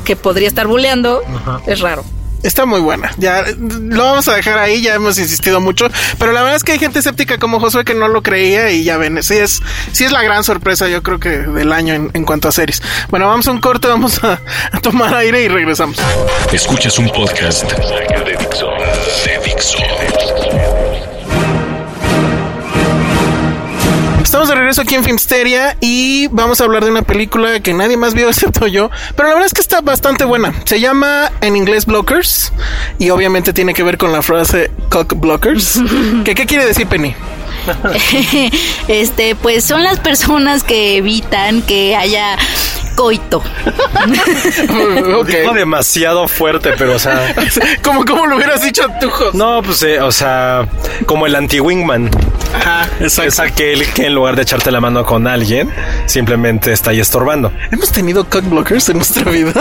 que podría estar buleando es raro. Está muy buena. Ya lo vamos a dejar ahí, ya hemos insistido mucho. Pero la verdad es que hay gente escéptica como Josué que no lo creía y ya ven, sí es, sí es la gran sorpresa, yo creo que del año en, en cuanto a series. Bueno, vamos a un corte, vamos a, a tomar aire y regresamos. Escuchas un podcast de Dixo. De Dixo. Estamos de regreso aquí en Filmsteria y vamos a hablar de una película que nadie más vio excepto yo, pero la verdad es que está bastante buena. Se llama en inglés Blockers y obviamente tiene que ver con la frase cock blockers. ¿Qué, qué quiere decir Penny? este, pues son las personas que evitan que haya coito. Ok. Dijo demasiado fuerte, pero o sea. como, como lo hubieras dicho tú, Jos. No, pues, eh, o sea, como el anti-wingman. Ajá, exacto. Es aquel que en lugar de echarte la mano con alguien, simplemente está ahí estorbando. ¿Hemos tenido cock blockers en nuestra vida?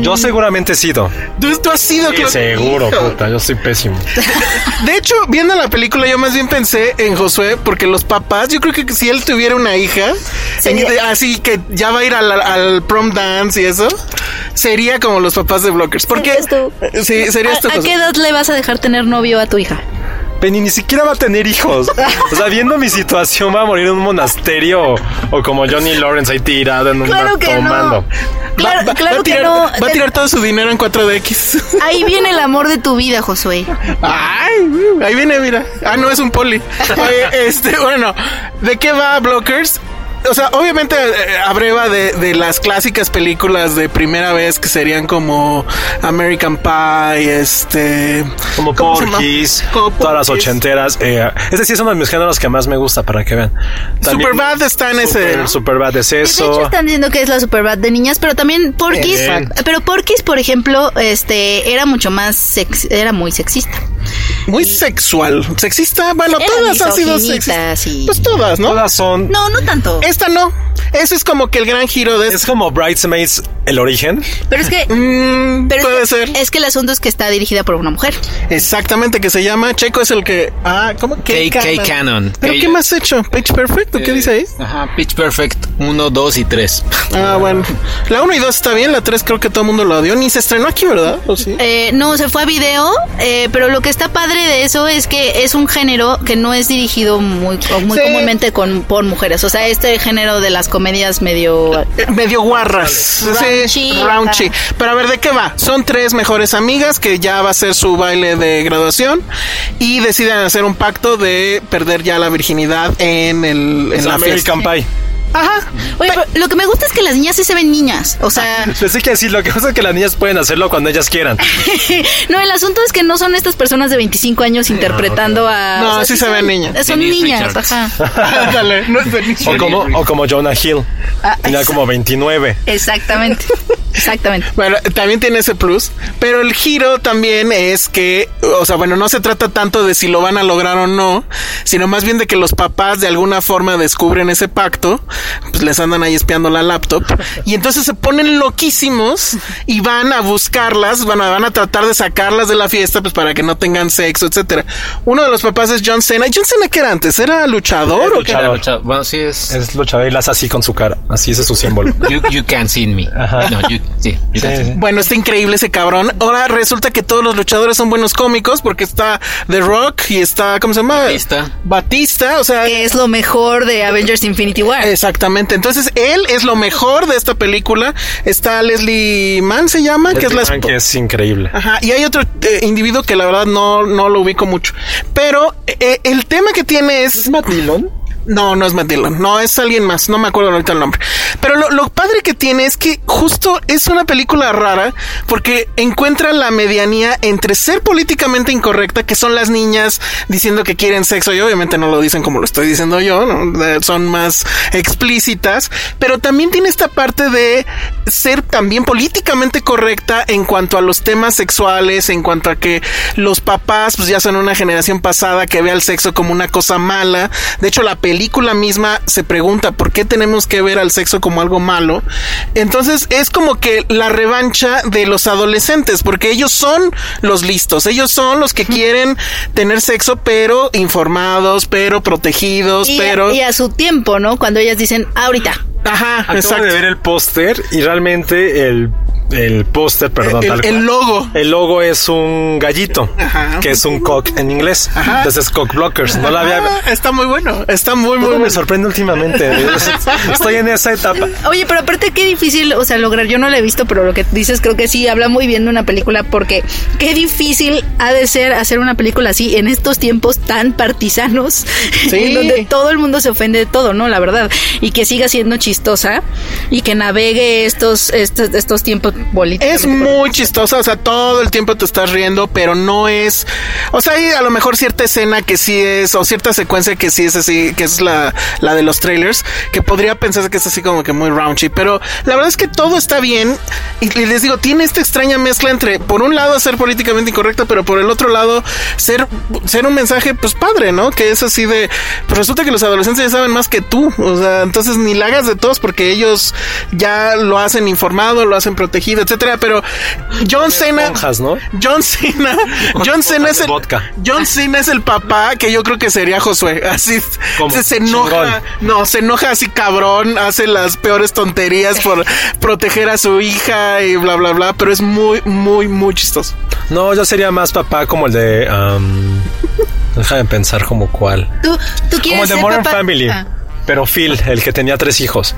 Yo seguramente he sido. ¿Tú, tú has sido Sí, seguro, Hijo. puta, yo soy pésimo. De hecho, viendo la película, yo más bien pensé en Josué, porque los papás, yo creo que si él tuviera una hija, en- así que ya va a ir al, al prom dance y eso, sería como los papás de Blockers. Porque Serías tú. Sí, serías tú. ¿A, qué edad le vas a dejar tener novio a tu hija? Penny ni siquiera va a tener hijos. O sea, viendo mi situación, va a morir en un monasterio o, como Johnny Lawrence ahí tirado en un Claro que tomando. no. Claro, Va- va- claro va a que tirar- no. Va a tirar todo su dinero en 4DX. Ahí viene el amor de tu vida, Josué. Ay, ahí viene, mira. Ah, no, es un poli. Oye, este, bueno, ¿de qué va Blockers? O sea, obviamente eh, abreva de, de las clásicas películas de primera vez que serían como American Pie, este... Como. Porky's, todas las ochenteras. Eh, ese sí es uno de mis géneros que más me gusta, para que vean. Superbad está en ese... Super, Superbad es De hecho, eso. están diciendo que es la Superbad de niñas, pero también Porky's. Pero Porky's, por ejemplo, este, era mucho más sex, era muy sexista. Muy sexual. Sexista, bueno, Era todas han sido sexistas. sí. Pues todas, ¿no? Todas son. No, no tanto. Esta no. Ese es como que el gran giro de... Es como Bridesmaids, el origen. Pero es que. Mm, pero es puede que- ser. Es que el asunto es que está dirigida por una mujer. Exactamente, que se llama Checo es el que... Ah, ¿cómo? K, K Canon. ¿Pero K- qué más ha hecho? ¿Pitch Perfect? ¿o qué Eh, dice ahí? Ajá, Pitch Perfect 1, 2 y 3. Ah, bueno. La 1 y 2 está bien, la 3 creo que todo el mundo lo odió. Ni se estrenó aquí, ¿verdad? ¿O sí? Eh, no, se fue a video, eh, pero lo que está padre de eso es que es un género que no es dirigido muy, muy Sí. comúnmente con, por mujeres. O sea, este género de las comedias medio... medio guarras. Raunchy. Sí, raunchy. Pero a ver, ¿de qué va? Son tres mejores amigas que ya va a ser su baile de graduación y deciden hacer un pacto de perder ya la virginidad en, el, en la fiesta. American Pie. Ajá. Oye, pero lo que me gusta es que las niñas sí se ven niñas. O sea, Pensé que decir, lo que pasa es que las niñas pueden hacerlo cuando ellas quieran. no, el asunto es que no son estas personas de 25 años interpretando a... No, o sea, sí se ven niñas. Son Denise niñas, Richards. ajá. Ándale, no es de O como, o como Jonah Hill. Ah, Tenía como 29. Exactamente. Exactamente. Bueno, también tiene ese plus, pero el giro también es que, o sea, bueno, no se trata tanto de si lo van a lograr o no, sino más bien de que los papás de alguna forma descubren ese pacto, pues les andan ahí espiando la laptop, y entonces se ponen loquísimos y van a buscarlas, van a, van a tratar de sacarlas de la fiesta, pues para que no tengan sexo, etcétera. Uno de los papás es John Cena. ¿Y John Cena qué era antes? ¿Era luchador o qué? Luchador. Era lucha- Bueno, sí es. Es luchador y la hace así con su cara. Así ese es su símbolo. You, you can't see me. No, you, sí. Bueno, está increíble ese cabrón. Ahora resulta que todos los luchadores son buenos cómicos porque está The Rock y está, ¿cómo se llama? Batista. Batista, o sea, Que es lo mejor de Avengers Infinity War. exactamente. Entonces, él es lo mejor de esta película. Está Leslie Mann, se llama, que es la que es increíble. Ajá, y hay otro eh, individuo que la verdad no, no lo ubico mucho. Pero eh, el tema que tiene es... Matt Dillon? No, no es Matt Dillon. No, es alguien más. No me acuerdo ahorita el nombre. Pero lo, lo padre que tiene es que justo es una película rara porque encuentra la medianía entre ser políticamente incorrecta, que son las niñas diciendo que quieren sexo y obviamente no lo dicen como lo estoy diciendo yo, son más explícitas, pero también tiene esta parte de ser también políticamente correcta en cuanto a los temas sexuales, en cuanto a que los papás pues ya son una generación pasada que ve al sexo como una cosa mala. De hecho, la película misma se pregunta por qué tenemos que ver al sexo como algo malo. Entonces es como que la revancha de los adolescentes, porque ellos son los listos, ellos son los que quieren tener sexo, pero informados, pero protegidos, Y, pero... y a su tiempo, ¿no? Cuando ellas dicen, ahorita. Ajá, Acabo exacto. de ver el póster y realmente el, el póster, perdón, El- tal el logo. El logo es un gallito, Ajá. que es un cock en inglés. Entonces, cock blockers. No la había. Ah, está muy bueno, está muy, muy Todo bueno. me sorprende últimamente. Estoy en esa etapa. Oye, pero aparte qué difícil, o sea, lograr, yo no lo he visto, pero lo que dices creo que sí habla muy bien de una película porque qué difícil ha de ser hacer una película así en estos tiempos tan partisanos, Sí. en donde todo el mundo se ofende de todo, ¿no? La verdad, y que siga siendo chistosa y que navegue estos estos, estos tiempos políticos. Es muy chistosa, o sea, todo el tiempo te estás riendo, pero no es. O sea, hay a lo mejor cierta escena que sí es, o cierta secuencia que sí es así, que es la, la de los trailers, que podría pensarse que es así como que muy raunchy, pero la verdad es que todo está bien. Y, y les digo, tiene esta extraña mezcla entre, por un lado, ser políticamente incorrecta, pero por el otro lado, ser, ser un mensaje, pues padre, ¿no? Que es así de. Pues resulta que los adolescentes ya saben más que tú, o sea, entonces ni la hagas de todos porque ellos ya lo hacen informado, lo hacen protegido, etcétera, pero John Cena. John Cena John Cena es el vodka. John Cena es el papá que yo creo que sería Josué, así ¿Cómo? se, se enoja, Chingón. no, se enoja así cabrón, hace las peores tonterías por proteger a su hija y bla bla bla, pero es muy muy muy chistoso. No, yo sería más papá como el de. um, déjame pensar como cuál. ¿Tú, tú Como quieres el de ser Modern papá? Family. Ah. Pero Phil, el que tenía tres hijos.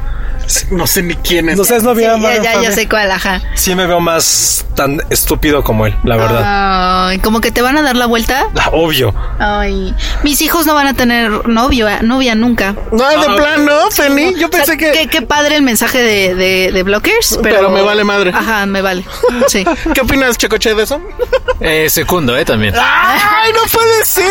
No sé ni quién es. ¿No sabes, no Sí, había ya, ya, ya sé cuál, ajá. Sí me veo más tan estúpido como él, la verdad. Ay, como que te van a dar la vuelta. Ah, Obvio. Ay, mis hijos no van a tener novio, eh, novia nunca. No, de Ah, plan, no, Penny. Yo O sea, pensé que. Qué, qué padre el mensaje de, de, de Blockers, pero... Pero me vale madre. Ajá, me vale. Sí. ¿Qué opinas, Checoche, de eso? Eh, segundo, eh, también. ¡Ay, no puede ser!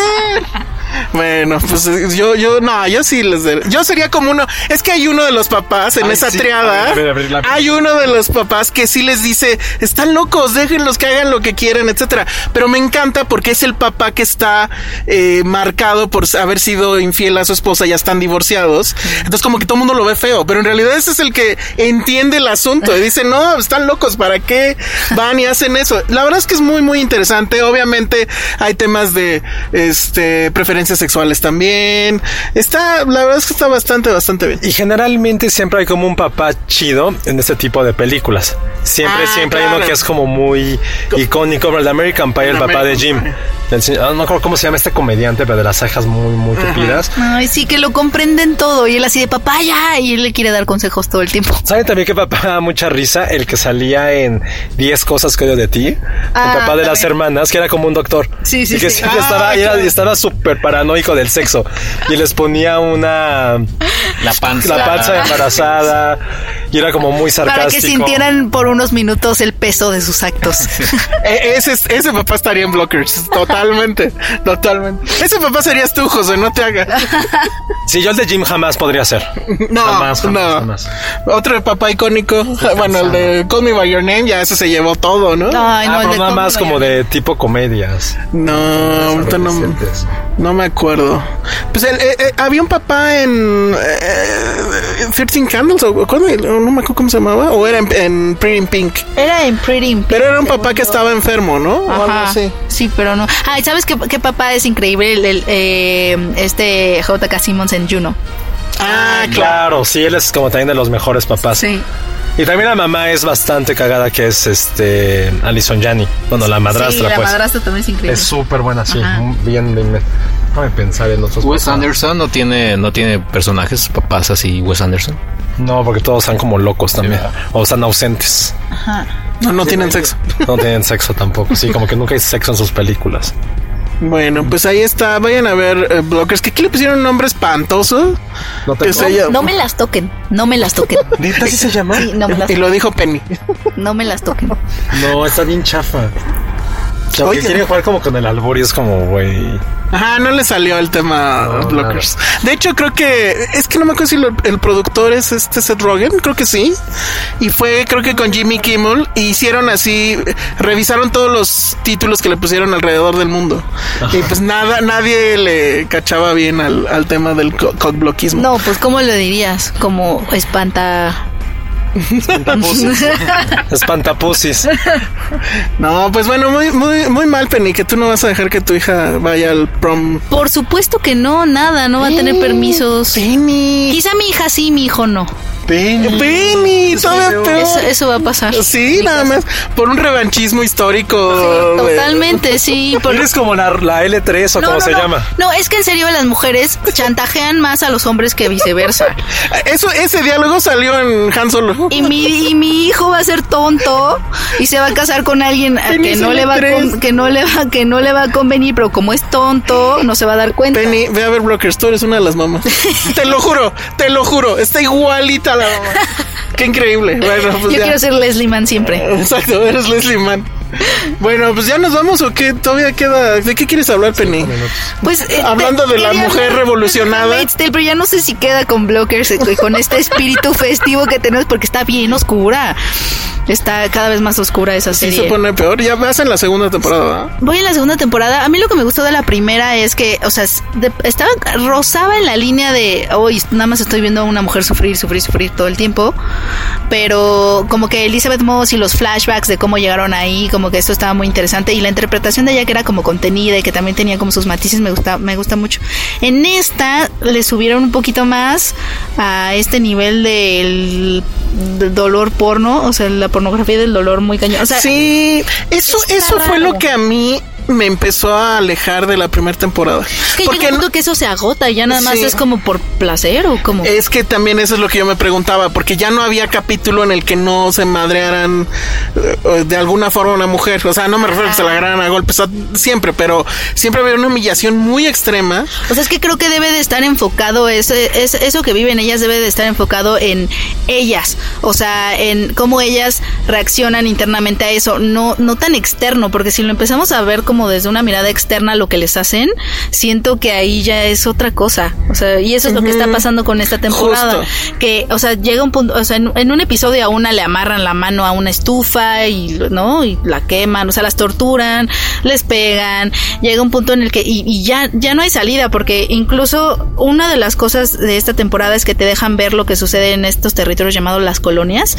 Bueno, pues eh, yo, yo, no, yo sí les de- Yo sería como uno. Es que hay uno de los papás en Ay, esa sí. triada. A ver, a ver, la- Hay uno de los papás que sí les dice: están locos, déjenlos que hagan lo que quieran, etcétera. Pero me encanta porque es el papá que está eh, marcado por haber sido infiel a su esposa, ya están divorciados. Entonces, como que todo el mundo lo ve feo. Pero en realidad ese es el que entiende el asunto y dice: no, están locos, ¿para qué van y hacen eso? La verdad es que es muy, muy interesante. Obviamente, hay temas de este preferencias sexuales también. Está, la verdad es que está bastante, bastante bien. Y generalmente siempre hay como un papá chido en este tipo de películas. Siempre, Ah, siempre hay claro. uno que es como muy icónico. El de American Pie, el El papá de Jim. El ah, no me acuerdo cómo se llama este comediante, pero de las cejas muy, muy tupidas. Ay, sí, que lo comprenden todo. Y él así de papá, ya. Y él le quiere dar consejos todo el tiempo. ¿Saben también que papá da mucha risa? El que salía en 10 cosas que odio de ti. Ah, el papá de las también. hermanas, que era como un doctor. Sí, sí, Y que sí. siempre Ah, estaba, era- claro. estaba súper paranoico del sexo. Y les ponía una... La panza. La panza embarazada. Y era como muy Para sarcástico. que sintieran por unos minutos el peso de sus actos. E- ese, es- ese papá estaría en Blockers. Totalmente. Totalmente. Ese papá serías tú, José, no te hagas. Sí, yo el de Jim jamás podría ser. No, Jamás, jamás, no. jamás. Otro papá icónico. Bueno, el de Call Me By Your Name, ya ese se llevó todo, ¿no? Ay, Ah, no, pero de nada más como de tipo comedias. No, no, Adolescentes. No me acuerdo. Pues el- eh, eh, había un papá en eh, 13 Candles, o ¿cuándo? no me acuerdo cómo se llamaba, o era en, en Pretty in Pink. Era en Pretty in Pink, Pero era un papá que estaba enfermo, ¿no? O algo Ajá. así. Sí, pero no. Ay, ¿sabes qué, qué papá es increíble? El, el, eh, este J.K. Simmons en Juno. Ah, claro. Claro, sí, él es como también de los mejores papás. Sí. Y también la mamá es bastante cagada, que es este Alison Janney. Bueno, la madrastra, sí, la pues. madrastra también es increíble. Es súper buena, sí. Ajá. Bien, bien. Déjame pensar en otros. Wes papás. Anderson no tiene, no tiene personajes, papás así, Wes Anderson. No, porque todos están como locos también. O están ausentes. No, no tienen sexo. No tienen sexo tampoco. Sí, como que nunca hay sexo en sus películas. Bueno, pues ahí está. Vayan a ver eh, Blockers. Que aquí le pusieron un nombre espantoso. No te Que se llama- No me las toquen, no me las toquen. ¿Neta así se llama? Sí, no me las, Y lo dijo Penny. no me las toquen. No, está bien chafa. Como Oye. que quieren jugar como con el albur y es como, güey. Ajá, no le salió el tema No, Blockers. De hecho, creo que es que no me acuerdo si lo- el productor es este Seth Rogen, creo que sí. Y fue, creo que con Jimmy Kimmel. Y hicieron así, revisaron todos los títulos que le pusieron alrededor del mundo. Y pues nada, nadie le cachaba bien al, al tema del co- cockblockismo. No, pues ¿cómo lo dirías? Como espanta... Espantapusis. No, pues bueno, muy, muy, muy mal, Penny, que tú no vas a dejar que tu hija vaya al prom. Por supuesto que no, nada, no va a tener permisos. Penny, Quizá mi hija sí, mi hijo no. Penny. Penny, todavía peor. Eso, eso va a pasar. Sí, nada más por un revanchismo histórico. de- Totalmente, sí. por- Eres como la, la L3 o No, como no, se no. llama. No, es que en serio las mujeres chantajean más a los hombres que viceversa. Eso, ese diálogo salió en Han Solo. Y mi, y mi hijo va a ser tonto y se va a casar con alguien a Penny, que no le va con- que no le va que no le va a convenir, pero como es tonto, no se va a dar cuenta. Penny, ve a ver Blockers, tú eres una de las mamás. te lo juro, te lo juro, está igualita la mamá. Qué increíble. Bueno, pues Yo ya. quiero ser Leslie Mann siempre. Exacto, eres Leslie Mann. Bueno, pues ya nos vamos o qué? Todavía queda. ¿De qué quieres hablar, Penny? Pues eh, Hablando te- de la mujer revolucionada. Tale, pero ya no sé si queda con Blockers eh, con este espíritu festivo que tenemos porque está bien oscura. Está cada vez más oscura esa Sí serie. se pone peor. Ya vas en la segunda temporada. ¿verdad? Voy en la segunda temporada. A mí lo que me gustó de la primera es que, o sea, de- estaba rozaba en la línea de, hoy nada más estoy viendo a una mujer sufrir, sufrir, sufrir todo el tiempo. Pero como que Elizabeth Moss y los flashbacks de cómo llegaron ahí, como que esto estaba muy interesante y la interpretación de ella que era como contenida y que también tenía como sus matices me gusta, me gusta mucho. En esta le subieron un poquito más a este nivel del dolor porno, o sea, la pornografía del dolor muy cañón. O sea, Sí, eso, eso fue lo que a mí me empezó a alejar de la primera temporada. Es que Porque no- que eso se agota y ya nada más Sí. es como por placer o como... Es que también eso es lo que yo me preguntaba, porque ya no había capítulo en el que no se madrearan eh, de alguna forma una mujer. O sea, no me refiero a que se la agarraran a golpes a- siempre, pero siempre había una humillación muy extrema. O sea, es que creo que debe de estar enfocado, ese, es, eso que viven ellas debe de estar enfocado en ellas. O sea, en cómo ellas reaccionan internamente a eso. No, no tan externo, porque si lo empezamos a ver como desde una mirada externa lo que les hacen, siento que ahí ya es otra cosa. O sea, y eso es lo que está pasando con esta temporada. Justo. Que, o sea, llega un punto, o sea, en, en un episodio a una le amarran la mano a una estufa y, ¿no? Y la queman, o sea, las torturan, les pegan. Llega un punto en el que, y, y ya, ya no hay salida, porque incluso una de las cosas de esta temporada es que te dejan ver lo que sucede en estos territorios llamados las colonias,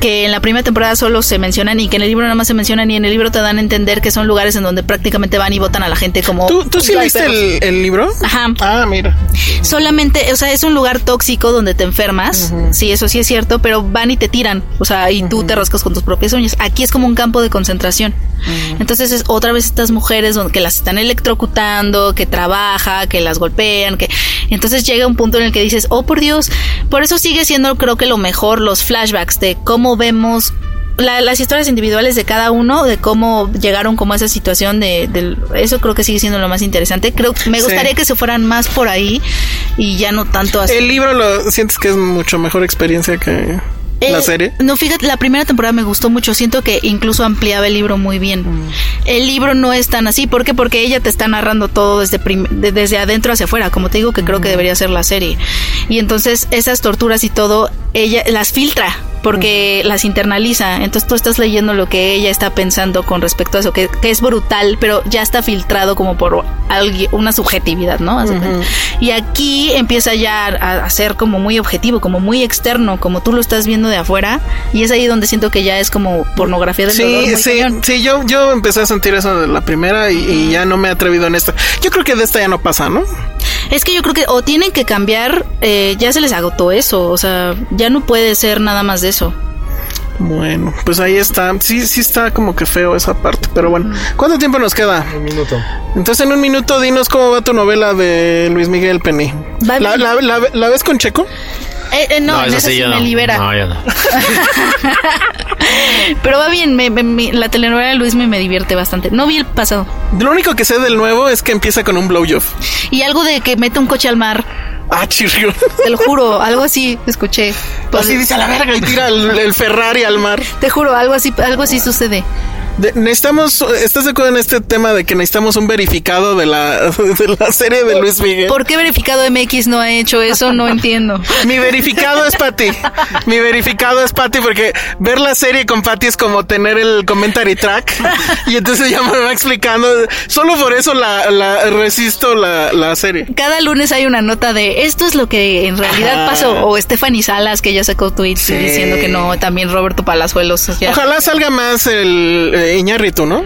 que en la primera temporada solo se mencionan y que en el libro nada más se mencionan y en el libro te dan a entender que son lugares en donde prácticamente van y votan a la gente como... ¿Tú, tú sí leíste el, el libro? Ajá. Ah, mira. Solamente, o sea, es un lugar tóxico donde te enfermas, sí, eso sí es cierto, pero van y te tiran, o sea, y tú te rascas con tus propias uñas. Aquí es como un campo de concentración. Entonces es otra vez estas mujeres que las están electrocutando, que trabaja, que las golpean, que entonces llega un punto en el que dices, oh por Dios, por eso sigue siendo creo que lo mejor los flashbacks de cómo vemos la- las historias individuales de cada uno, de cómo llegaron como a esa situación de, del- eso creo que sigue siendo lo más interesante. Creo me Sí. gustaría que se fueran más por ahí y ya no tanto así. El libro lo sientes que es mucho mejor experiencia que la Eh, serie. No, fíjate, la primera temporada me gustó mucho. Siento que incluso ampliaba el libro muy bien. Mm. El libro no es tan así. ¿Por qué? Porque ella te está narrando todo desde, de- desde adentro hacia afuera, como te digo que Mm. creo que debería ser la serie. Y entonces esas torturas y todo, ella las filtra Mm. Porque las internaliza. Entonces tú estás leyendo lo que ella está pensando con respecto a eso, que, que es brutal, pero ya está filtrado como por alguien, una subjetividad, ¿no? Y aquí empieza ya a, a ser como muy objetivo, como muy externo, como tú lo estás viendo de afuera. Y es ahí donde siento que ya es como pornografía del dolor. Sí, muy sí, cañón. sí, yo, yo empecé a sentir eso de la primera y, y ya no me he atrevido en esta. Yo creo que de esta ya no pasa, ¿no? Es que yo creo que o tienen que cambiar, eh, ya se les agotó eso, o sea, ya no puede ser nada más de eso. Bueno, pues ahí está. Sí, sí está como que feo esa parte, pero bueno. ¿Cuánto tiempo nos queda? Un minuto. Entonces en un minuto dinos cómo va tu novela de Luis Miguel Penny. ¿La, la, la- la ves con Checo? Eh, eh, no, en esa sí me libera. No, yo no. Pero va bien, me- me- me- la telenovela de Luis me, me divierte bastante. No vi el pasado. Lo único que sé del nuevo es que empieza con un blowjob. Y algo de que mete un coche al mar, Ah, chirrión. te lo juro, algo así escuché. Pues, Así dice a la verga y tira el, el Ferrari al mar. te juro, algo así, algo así sucede. De- necesitamos, ¿estás de acuerdo en este tema de que necesitamos un verificado de la, de la serie de Luis Miguel? ¿Por qué verificado MX no ha hecho eso? No entiendo. Mi verificado es Patty. Mi verificado es Patty porque ver la serie con Patty es como tener el commentary track. Y entonces ya me va explicando. Solo por eso la, la resisto la, la serie. Cada lunes hay una nota de esto es lo que en realidad pasó. O Stephanie Salas, que ya sacó tweets Sí. diciendo que no. También Roberto Palazuelos. Ojalá salga más el Iñárritu, ¿no?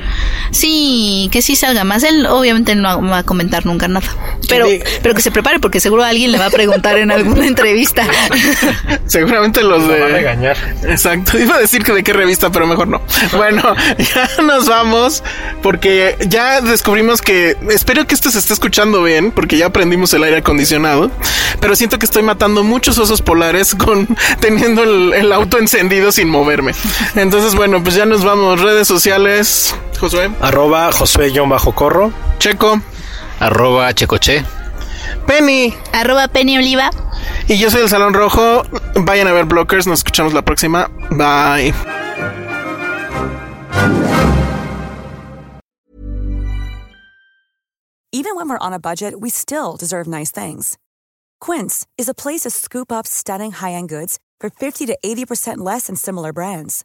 Sí, que sí salga más. Él obviamente no va a comentar nunca nada. Pero, pero que se prepare porque seguro alguien le va a preguntar en alguna entrevista. Seguramente los Lo va a de. regañar. Exacto, iba a decir que de qué revista, pero mejor no. Bueno, ya nos vamos porque ya descubrimos que espero que esto se esté escuchando bien porque ya aprendimos el aire acondicionado, pero siento que estoy matando muchos osos polares con teniendo el, el auto encendido sin moverme. Entonces, bueno, pues ya nos vamos. Redes sociales, Josué, Arroba Josué-Corro. Checo, Arroba Checoche. Penny Arroba Penny Oliva. y yo soy el Salón Rojo. Vayan a ver Blockers, nos escuchamos la próxima. Bye. Even when we're on a budget, we still deserve nice things. Quince is a place to scoop up stunning high-end goods for 50 to 80% less than similar brands.